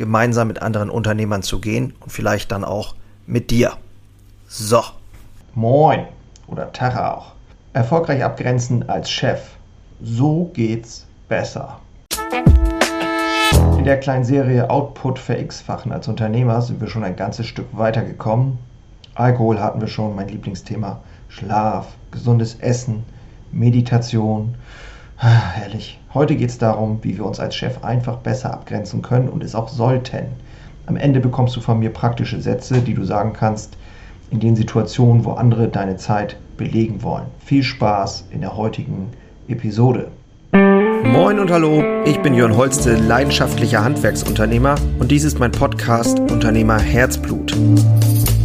gemeinsam mit anderen Unternehmern zu gehen und vielleicht dann auch mit dir. So. Moin oder Tag auch. Erfolgreich abgrenzen als Chef. So geht's besser. In der kleinen Serie Output verX-fachen als Unternehmer sind wir schon ein ganzes Stück weitergekommen. Alkohol hatten wir schon, mein Lieblingsthema. Schlaf, gesundes Essen, Meditation. Ah, herrlich. Heute geht es darum, wie wir uns als Chef einfach besser abgrenzen können und es auch sollten. Am Ende bekommst du von mir praktische Sätze, die du sagen kannst in den Situationen, wo andere deine Zeit belegen wollen. Viel Spaß in der heutigen Episode. Moin und hallo, ich bin Jörn Holste, leidenschaftlicher Handwerksunternehmer und dies ist mein Podcast Unternehmer Herzblut.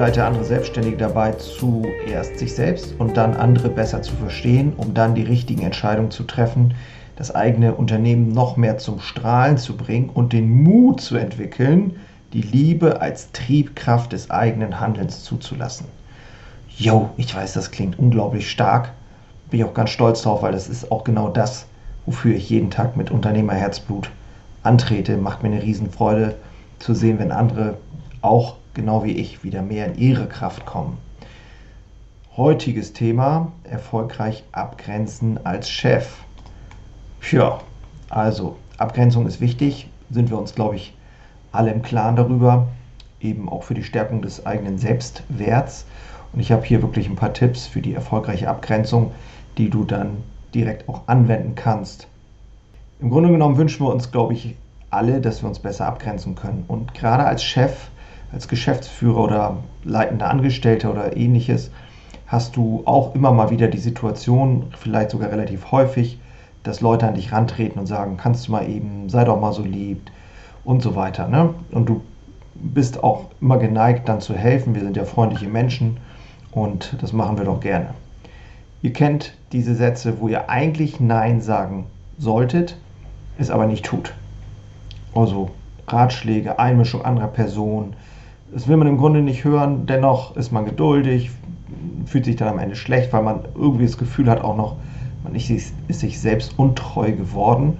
Begleite andere Selbstständige dabei, zuerst sich selbst und dann andere besser zu verstehen, um dann die richtigen Entscheidungen zu treffen, das eigene Unternehmen noch mehr zum Strahlen zu bringen und den Mut zu entwickeln, die Liebe als Triebkraft des eigenen Handelns zuzulassen. Jo, ich weiß, das klingt unglaublich stark. Bin ich auch ganz stolz drauf, weil das ist auch genau das, wofür ich jeden Tag mit Unternehmerherzblut antrete. Macht mir eine Riesenfreude zu sehen, wenn andere auch genau wie ich, wieder mehr in ihre Kraft kommen. Heutiges Thema, erfolgreich abgrenzen als Chef. Ja, also Abgrenzung ist wichtig, sind wir uns, glaube ich, alle im Klaren darüber, eben auch für die Stärkung des eigenen Selbstwerts. Und ich habe hier wirklich ein paar Tipps für die erfolgreiche Abgrenzung, die du dann direkt auch anwenden kannst. Im Grunde genommen wünschen wir uns, glaube ich, alle, dass wir uns besser abgrenzen können. Und gerade als Chef als Geschäftsführer oder leitender Angestellter oder ähnliches, hast du auch immer mal wieder die Situation, vielleicht sogar relativ häufig, dass Leute an dich rantreten und sagen, kannst du mal eben, sei doch mal so lieb und so weiter. Ne? Und du bist auch immer geneigt, dann zu helfen. Wir sind ja freundliche Menschen und das machen wir doch gerne. Ihr kennt diese Sätze, wo ihr eigentlich Nein sagen solltet, es aber nicht tut. Also Ratschläge, Einmischung anderer Personen, das will man im Grunde nicht hören, dennoch ist man geduldig, fühlt sich dann am Ende schlecht, weil man irgendwie das Gefühl hat, auch noch, man ist, ist sich selbst untreu geworden.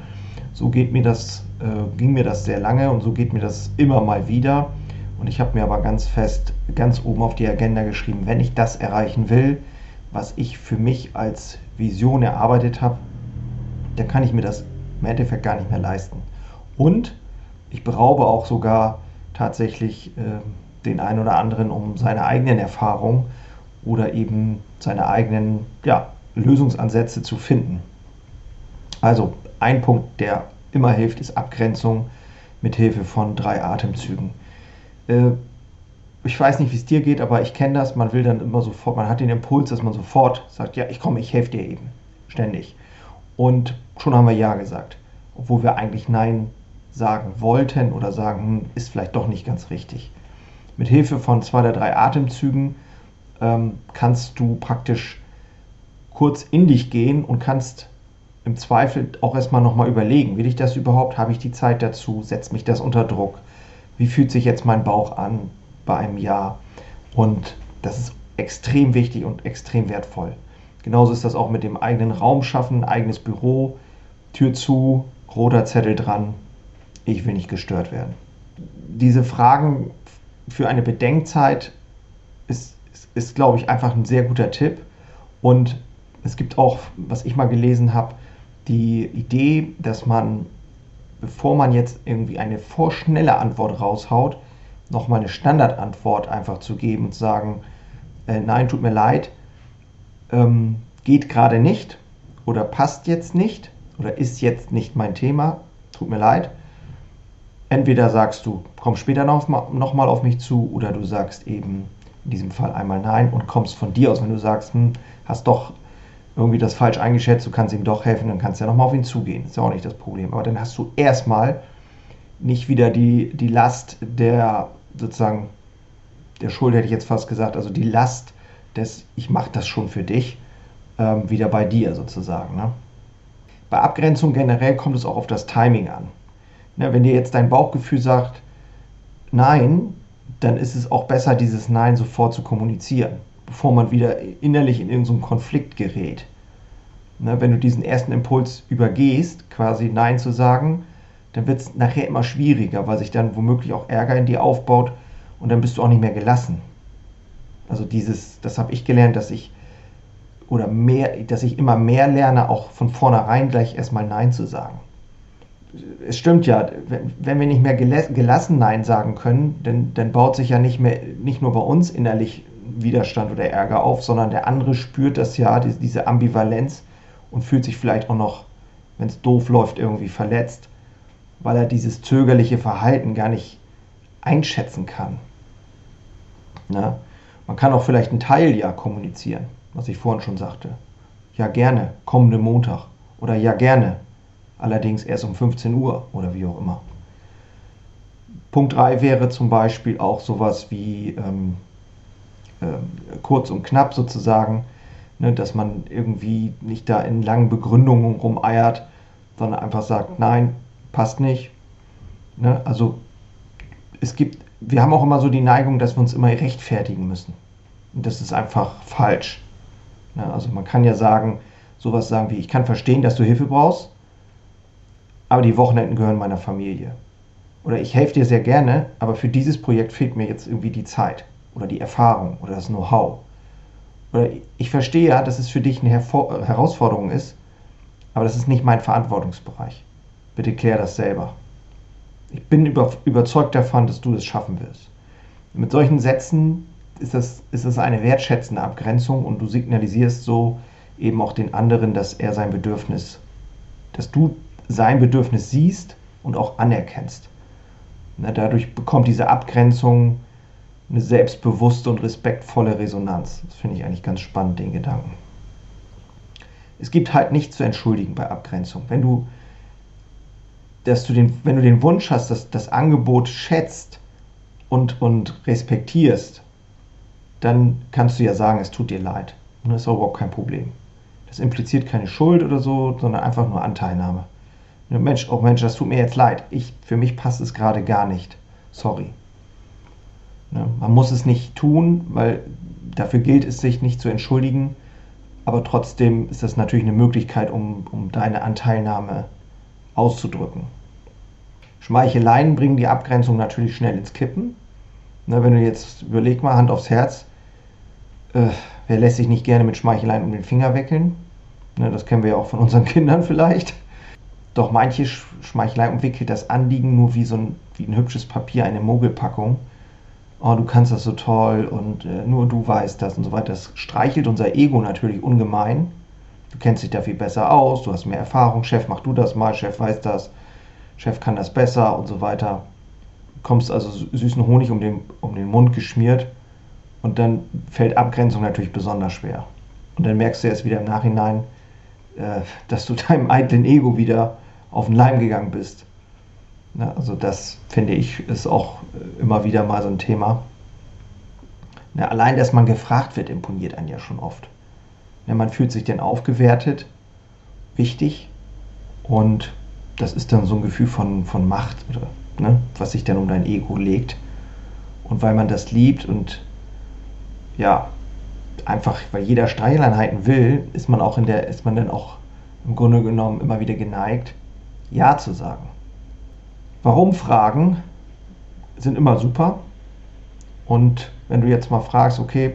So geht mir das, äh, ging mir das sehr lange und so geht mir das immer mal wieder. Und ich habe mir aber ganz fest, ganz oben auf die Agenda geschrieben, wenn ich das erreichen will, was ich für mich als Vision erarbeitet habe, dann kann ich mir das im Endeffekt gar nicht mehr leisten. Und ich beraube auch sogar tatsächlich äh, den einen oder anderen um seine eigenen Erfahrungen oder eben seine eigenen ja, Lösungsansätze zu finden. Also ein Punkt, der immer hilft, ist Abgrenzung mit Hilfe von drei Atemzügen. Äh, ich weiß nicht, wie es dir geht, aber ich kenne das. Man will dann immer sofort, man hat den Impuls, dass man sofort sagt, ja, ich komme, ich helfe dir eben. Ständig. Und schon haben wir Ja gesagt. Obwohl wir eigentlich Nein sagen wollten oder sagen, hm, ist vielleicht doch nicht ganz richtig. Mit Hilfe von zwei oder drei Atemzügen ähm, kannst du praktisch kurz in dich gehen und kannst im Zweifel auch erstmal nochmal überlegen, will ich das überhaupt? Habe ich die Zeit dazu? Setzt mich das unter Druck? Wie fühlt sich jetzt mein Bauch an bei einem Ja? Und das ist extrem wichtig und extrem wertvoll. Genauso ist das auch mit dem eigenen Raum schaffen, eigenes Büro, Tür zu, roter Zettel dran, ich will nicht gestört werden. Diese Fragen für eine Bedenkzeit ist, ist, ist glaube ich, einfach ein sehr guter Tipp. Und es gibt auch, was ich mal gelesen habe, die Idee, dass man, bevor man jetzt irgendwie eine vorschnelle Antwort raushaut, nochmal eine Standardantwort einfach zu geben und zu sagen, äh, nein, tut mir leid, ähm, geht gerade nicht oder passt jetzt nicht oder ist jetzt nicht mein Thema, tut mir leid. Entweder sagst du, komm später noch, noch mal auf mich zu oder du sagst eben in diesem Fall einmal nein und kommst von dir aus, wenn du sagst, hm, hast doch irgendwie das falsch eingeschätzt, du kannst ihm doch helfen, dann kannst du ja nochmal auf ihn zugehen. Ist ja auch nicht das Problem. Aber dann hast du erstmal nicht wieder die, die Last der sozusagen, der Schuld hätte ich jetzt fast gesagt, also die Last des, ich mache das schon für dich, ähm, wieder bei dir sozusagen. Ne? Bei Abgrenzung generell kommt es auch auf das Timing an. Ne, wenn dir jetzt dein Bauchgefühl sagt, nein, dann ist es auch besser, dieses Nein sofort zu kommunizieren, bevor man wieder innerlich in irgendeinen Konflikt gerät. Ne, wenn du diesen ersten Impuls übergehst, quasi Nein zu sagen, dann wird es nachher immer schwieriger, weil sich dann womöglich auch Ärger in dir aufbaut und dann bist du auch nicht mehr gelassen. Also dieses, das habe ich gelernt, dass ich oder mehr, dass ich immer mehr lerne, auch von vornherein gleich erstmal Nein zu sagen. Es stimmt ja, wenn, wir nicht mehr gelassen Nein sagen können, dann, dann baut sich ja nicht mehr, nicht nur bei uns innerlich Widerstand oder Ärger auf, sondern der andere spürt das ja, diese Ambivalenz und fühlt sich vielleicht auch noch, wenn es doof läuft, irgendwie verletzt, weil er dieses zögerliche Verhalten gar nicht einschätzen kann. Na? Man kann auch vielleicht ein Teil ja kommunizieren, was ich vorhin schon sagte. Ja gerne, kommende Montag. Oder ja gerne, allerdings erst um 15 Uhr oder wie auch immer. Punkt 3 wäre zum Beispiel auch sowas wie ähm, äh, kurz und knapp sozusagen, ne, dass man irgendwie nicht da in langen Begründungen rumeiert, sondern einfach sagt, nein, passt nicht. Ne, also es gibt wir haben auch immer so die Neigung, dass wir uns immer rechtfertigen müssen. Und das ist einfach falsch. Ja, also man kann ja sagen, sowas sagen wie, ich kann verstehen, dass du Hilfe brauchst, aber die Wochenenden gehören meiner Familie. Oder ich helfe dir sehr gerne, aber für dieses Projekt fehlt mir jetzt irgendwie die Zeit oder die Erfahrung oder das Know-how. Oder ich verstehe ja, dass es für dich eine Hervor Herausforderung ist, aber das ist nicht mein Verantwortungsbereich. Bitte klär das selber. Ich bin über, überzeugt davon, dass du es schaffen wirst. Mit solchen Sätzen ist das, ist das eine wertschätzende Abgrenzung und du signalisierst so eben auch den anderen, dass er sein Bedürfnis, dass du sein Bedürfnis siehst und auch anerkennst. Na, dadurch bekommt diese Abgrenzung eine selbstbewusste und respektvolle Resonanz. Das finde ich eigentlich ganz spannend, den Gedanken. Es gibt halt nichts zu entschuldigen bei Abgrenzung. Wenn du dass du den, wenn du den Wunsch hast, dass das Angebot schätzt und, und respektierst, dann kannst du ja sagen, es tut dir leid. Und das ist überhaupt kein Problem. Das impliziert keine Schuld oder so, sondern einfach nur Anteilnahme. Mensch, oh Mensch, das tut mir jetzt leid. Ich, für mich passt es gerade gar nicht. Sorry. Ne, man muss es nicht tun, weil dafür gilt es sich nicht zu entschuldigen. Aber trotzdem ist das natürlich eine Möglichkeit, um, um deine Anteilnahme auszudrücken. Schmeicheleien bringen die Abgrenzung natürlich schnell ins Kippen. Ne, wenn du jetzt überleg mal, Hand aufs Herz, äh, wer lässt sich nicht gerne mit Schmeicheleien um den Finger wickeln? Ne, das kennen wir ja auch von unseren Kindern vielleicht. Doch manche Schmeicheleien umwickelt das Anliegen nur wie so ein, wie ein hübsches Papier, eine Mogelpackung. Oh, du kannst das so toll und äh, nur du weißt das und so weiter. Das streichelt unser Ego natürlich ungemein. Du kennst dich da viel besser aus, du hast mehr Erfahrung, Chef, mach du das mal, Chef weiß das, Chef kann das besser und so weiter. Du kommst also süßen Honig um den, um den Mund geschmiert und dann fällt Abgrenzung natürlich besonders schwer. Und dann merkst du erst wieder im Nachhinein, äh, dass du deinem eitlen Ego wieder auf den Leim gegangen bist. Ja, also das finde ich ist auch äh, immer wieder mal so ein Thema. Ja, allein, dass man gefragt wird, imponiert einen ja schon oft. Ja, man fühlt sich dann aufgewertet, wichtig und das ist dann so ein Gefühl von, von Macht, oder, ne, was sich dann um dein Ego legt. Und weil man das liebt und ja, einfach, weil jeder Streicheleinheiten will, ist man auch in der, ist man dann auch im Grunde genommen immer wieder geneigt, Ja zu sagen. Warum Fragen sind immer super. Und wenn du jetzt mal fragst, okay,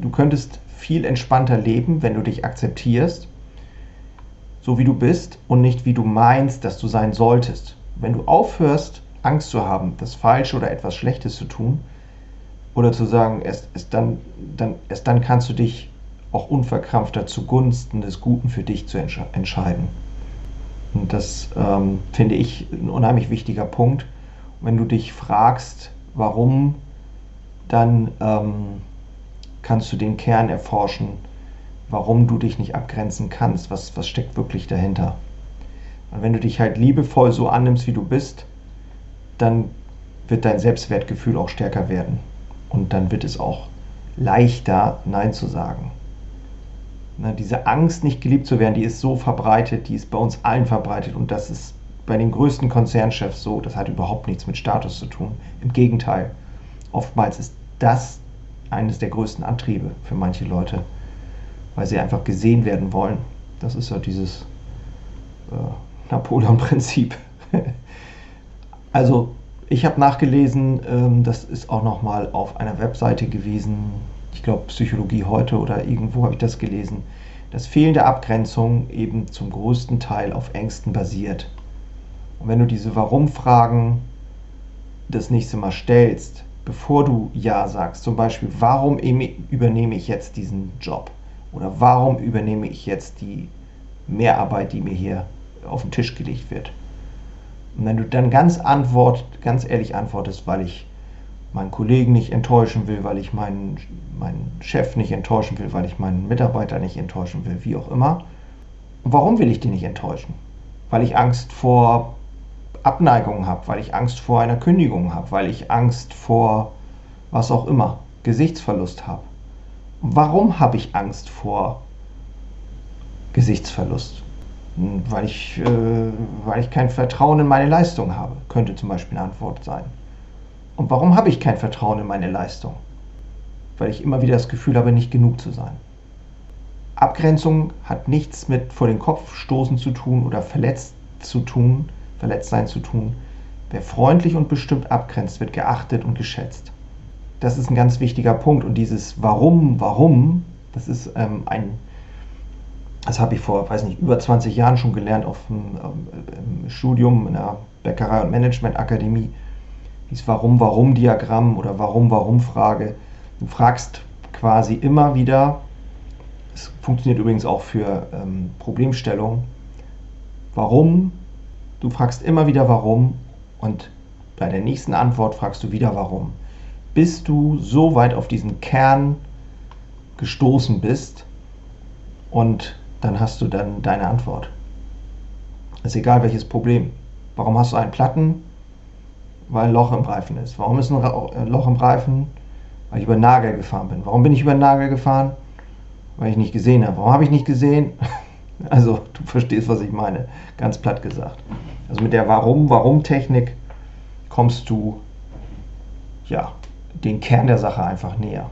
du könntest viel entspannter leben, wenn du dich akzeptierst, so wie du bist und nicht wie du meinst, dass du sein solltest. Wenn du aufhörst, Angst zu haben, das Falsche oder etwas Schlechtes zu tun, Oder zu sagen, erst, erst, dann, dann, erst dann kannst du dich auch unverkrampfter zugunsten des Guten für dich zu entsche entscheiden. Und das ähm, finde ich ein unheimlich wichtiger Punkt. wenn du dich fragst, warum, dann ähm, kannst du den Kern erforschen, warum du dich nicht abgrenzen kannst, was, was steckt wirklich dahinter. Und wenn du dich halt liebevoll so annimmst, wie du bist, dann wird dein Selbstwertgefühl auch stärker werden. Und dann wird es auch leichter, Nein zu sagen. Na, diese Angst, nicht geliebt zu werden, die ist so verbreitet, die ist bei uns allen verbreitet. Und das ist bei den größten Konzernchefs so. Das hat überhaupt nichts mit Status zu tun. Im Gegenteil. Oftmals ist das eines der größten Antriebe für manche Leute, weil sie einfach gesehen werden wollen. Das ist ja dieses äh, Napoleon-Prinzip. also ich habe nachgelesen, ähm, das ist auch nochmal auf einer Webseite gewesen, ich glaube Psychologie heute oder irgendwo habe ich das gelesen, dass fehlende Abgrenzung eben zum größten Teil auf Ängsten basiert. Und wenn du diese Warum-Fragen das nächste Mal stellst, bevor du Ja sagst, zum Beispiel, warum übernehme ich jetzt diesen Job? Oder warum übernehme ich jetzt die Mehrarbeit, die mir hier auf den Tisch gelegt wird? Und wenn du dann ganz antwort, ganz ehrlich antwortest, weil ich meinen Kollegen nicht enttäuschen will, weil ich meinen, meinen Chef nicht enttäuschen will, weil ich meinen Mitarbeiter nicht enttäuschen will, wie auch immer. Und warum will ich die nicht enttäuschen? Weil ich Angst vor Abneigung habe, weil ich Angst vor einer Kündigung habe, weil ich Angst vor was auch immer, Gesichtsverlust habe. Warum habe ich Angst vor Gesichtsverlust? weil ich, äh, weil ich kein Vertrauen in meine Leistung habe, könnte zum Beispiel eine Antwort sein. Und warum habe ich kein Vertrauen in meine Leistung? Weil ich immer wieder das Gefühl habe, nicht genug zu sein. Abgrenzung hat nichts mit vor den Kopf stoßen zu tun oder verletzt zu tun, verletzt sein zu tun. Wer freundlich und bestimmt abgrenzt, wird geachtet und geschätzt. Das ist ein ganz wichtiger Punkt. Und dieses Warum, warum, das ist ähm, ein das habe ich vor, weiß nicht, über 20 Jahren schon gelernt auf dem ähm, Studium in der Bäckerei- und Managementakademie. Dieses Warum-Warum-Diagramm oder Warum-Warum-Frage. Du fragst quasi immer wieder, es funktioniert übrigens auch für ähm, Problemstellungen, warum, du fragst immer wieder warum und bei der nächsten Antwort fragst du wieder warum. Bis du so weit auf diesen Kern gestoßen bist und dann hast du dann deine Antwort. Ist egal welches Problem. Warum hast du einen Platten? Weil ein Loch im Reifen ist. Warum ist ein äh, Loch im Reifen? Weil ich über Nagel gefahren bin. Warum bin ich über Nagel gefahren? Weil ich nicht gesehen habe. Warum habe ich nicht gesehen? Also, du verstehst, was ich meine. Ganz platt gesagt. Also mit der Warum-Warum-Technik kommst du ja den Kern der Sache einfach näher.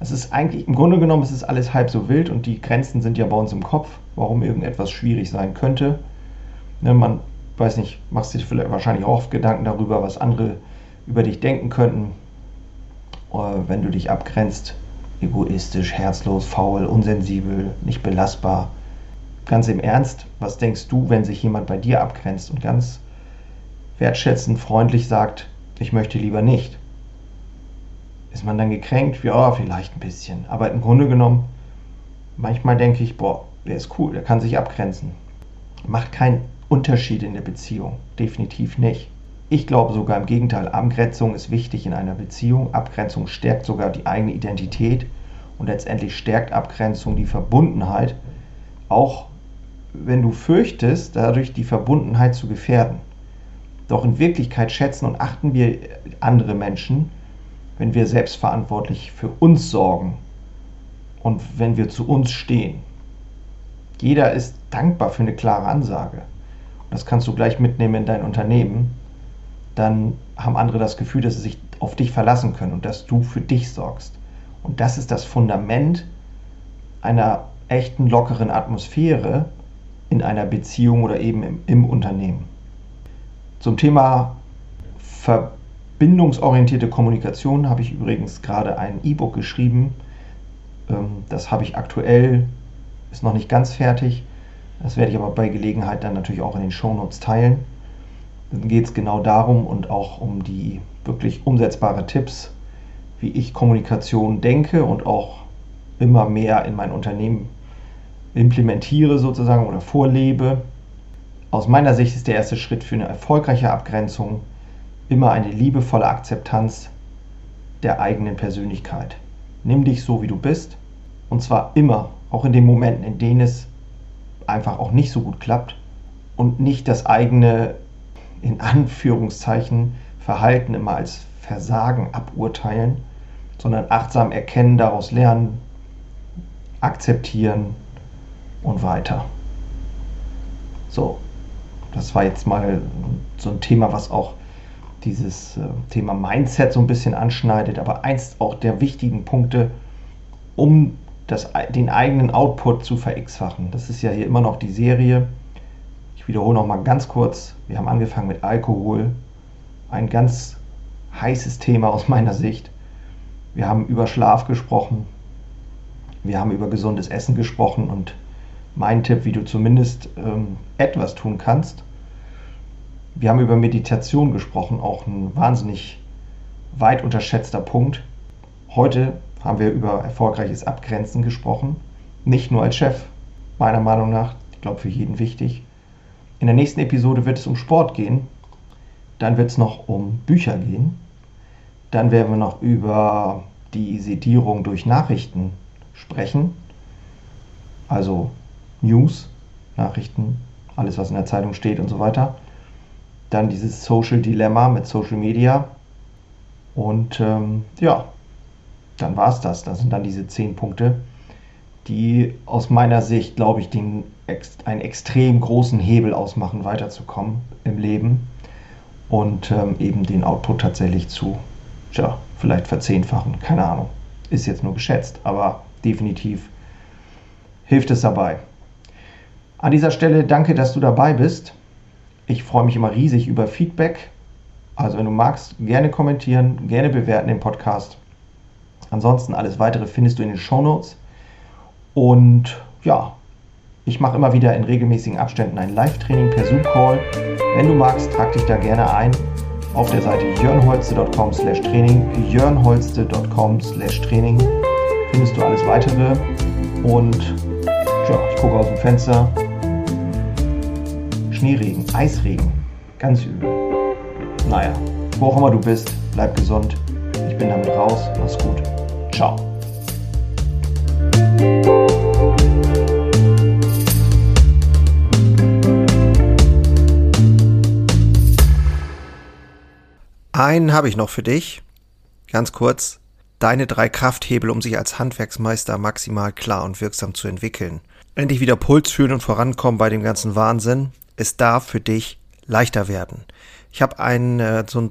Es ist eigentlich, im Grunde genommen ist es alles halb so wild und die Grenzen sind ja bei uns im Kopf, warum irgendetwas schwierig sein könnte. Ne, man weiß nicht, machst sich vielleicht wahrscheinlich auch oft Gedanken darüber, was andere über dich denken könnten, äh, wenn du dich abgrenzt. Egoistisch, herzlos, faul, unsensibel, nicht belastbar. Ganz im Ernst, was denkst du, wenn sich jemand bei dir abgrenzt und ganz wertschätzend, freundlich sagt, ich möchte lieber nicht? ist man dann gekränkt? Ja, vielleicht ein bisschen. Aber im Grunde genommen, manchmal denke ich, boah, der ist cool, der kann sich abgrenzen. Macht keinen Unterschied in der Beziehung. Definitiv nicht. Ich glaube sogar im Gegenteil, Abgrenzung ist wichtig in einer Beziehung. Abgrenzung stärkt sogar die eigene Identität und letztendlich stärkt Abgrenzung die Verbundenheit, auch wenn du fürchtest, dadurch die Verbundenheit zu gefährden. Doch in Wirklichkeit schätzen und achten wir andere Menschen wenn wir selbstverantwortlich für uns sorgen und wenn wir zu uns stehen. Jeder ist dankbar für eine klare Ansage. Das kannst du gleich mitnehmen in dein Unternehmen. Dann haben andere das Gefühl, dass sie sich auf dich verlassen können und dass du für dich sorgst. Und das ist das Fundament einer echten lockeren Atmosphäre in einer Beziehung oder eben im, im Unternehmen. Zum Thema Ver Bindungsorientierte Kommunikation habe ich übrigens gerade ein E-Book geschrieben. Ähm, das habe ich aktuell, ist noch nicht ganz fertig. Das werde ich aber bei Gelegenheit dann natürlich auch in den Shownotes teilen. Dann geht es genau darum und auch um die wirklich umsetzbare Tipps, wie ich Kommunikation denke und auch immer mehr in mein Unternehmen implementiere sozusagen oder vorlebe. Aus meiner Sicht ist der erste Schritt für eine erfolgreiche Abgrenzung immer eine liebevolle Akzeptanz der eigenen Persönlichkeit. Nimm dich so, wie du bist. Und zwar immer, auch in den Momenten, in denen es einfach auch nicht so gut klappt. Und nicht das eigene, in Anführungszeichen, Verhalten immer als Versagen aburteilen, sondern achtsam erkennen, daraus lernen, akzeptieren und weiter. So, das war jetzt mal so ein Thema, was auch dieses äh, Thema Mindset so ein bisschen anschneidet, aber eins auch der wichtigen Punkte, um das, den eigenen Output zu verX-fachen. Das ist ja hier immer noch die Serie. Ich wiederhole noch mal ganz kurz. Wir haben angefangen mit Alkohol. Ein ganz heißes Thema aus meiner Sicht. Wir haben über Schlaf gesprochen. Wir haben über gesundes Essen gesprochen und mein Tipp, wie du zumindest ähm, etwas tun kannst, wir haben über Meditation gesprochen, auch ein wahnsinnig weit unterschätzter Punkt. Heute haben wir über erfolgreiches Abgrenzen gesprochen. Nicht nur als Chef, meiner Meinung nach, ich glaube für jeden wichtig. In der nächsten Episode wird es um Sport gehen. Dann wird es noch um Bücher gehen. Dann werden wir noch über die Sedierung durch Nachrichten sprechen. Also News, Nachrichten, alles was in der Zeitung steht und so weiter. Dann dieses Social Dilemma mit Social Media. Und ähm, ja, dann war es das. Das sind dann diese zehn Punkte, die aus meiner Sicht, glaube ich, den, einen extrem großen Hebel ausmachen, weiterzukommen im Leben und ähm, eben den Output tatsächlich zu, ja, vielleicht verzehnfachen. Keine Ahnung. Ist jetzt nur geschätzt, aber definitiv hilft es dabei. An dieser Stelle danke, dass du dabei bist. Ich freue mich immer riesig über Feedback. Also wenn du magst, gerne kommentieren, gerne bewerten den Podcast. Ansonsten alles weitere findest du in den Show Notes. Und ja, ich mache immer wieder in regelmäßigen Abständen ein Live-Training per Zoom-Call. Wenn du magst, trag dich da gerne ein auf der Seite jörnholste.com slash Training. jörnholste.com slash Training findest du alles weitere. Und ja, ich gucke aus dem Fenster, Schneeregen, Eisregen. Ganz übel. Naja, wo auch immer du bist, bleib gesund. Ich bin damit raus. Mach's gut. Ciao. Einen habe ich noch für dich. Ganz kurz. Deine drei Krafthebel, um sich als Handwerksmeister maximal klar und wirksam zu entwickeln. Endlich wieder Puls fühlen und vorankommen bei dem ganzen Wahnsinn es darf für dich leichter werden. Ich habe ein äh, so ein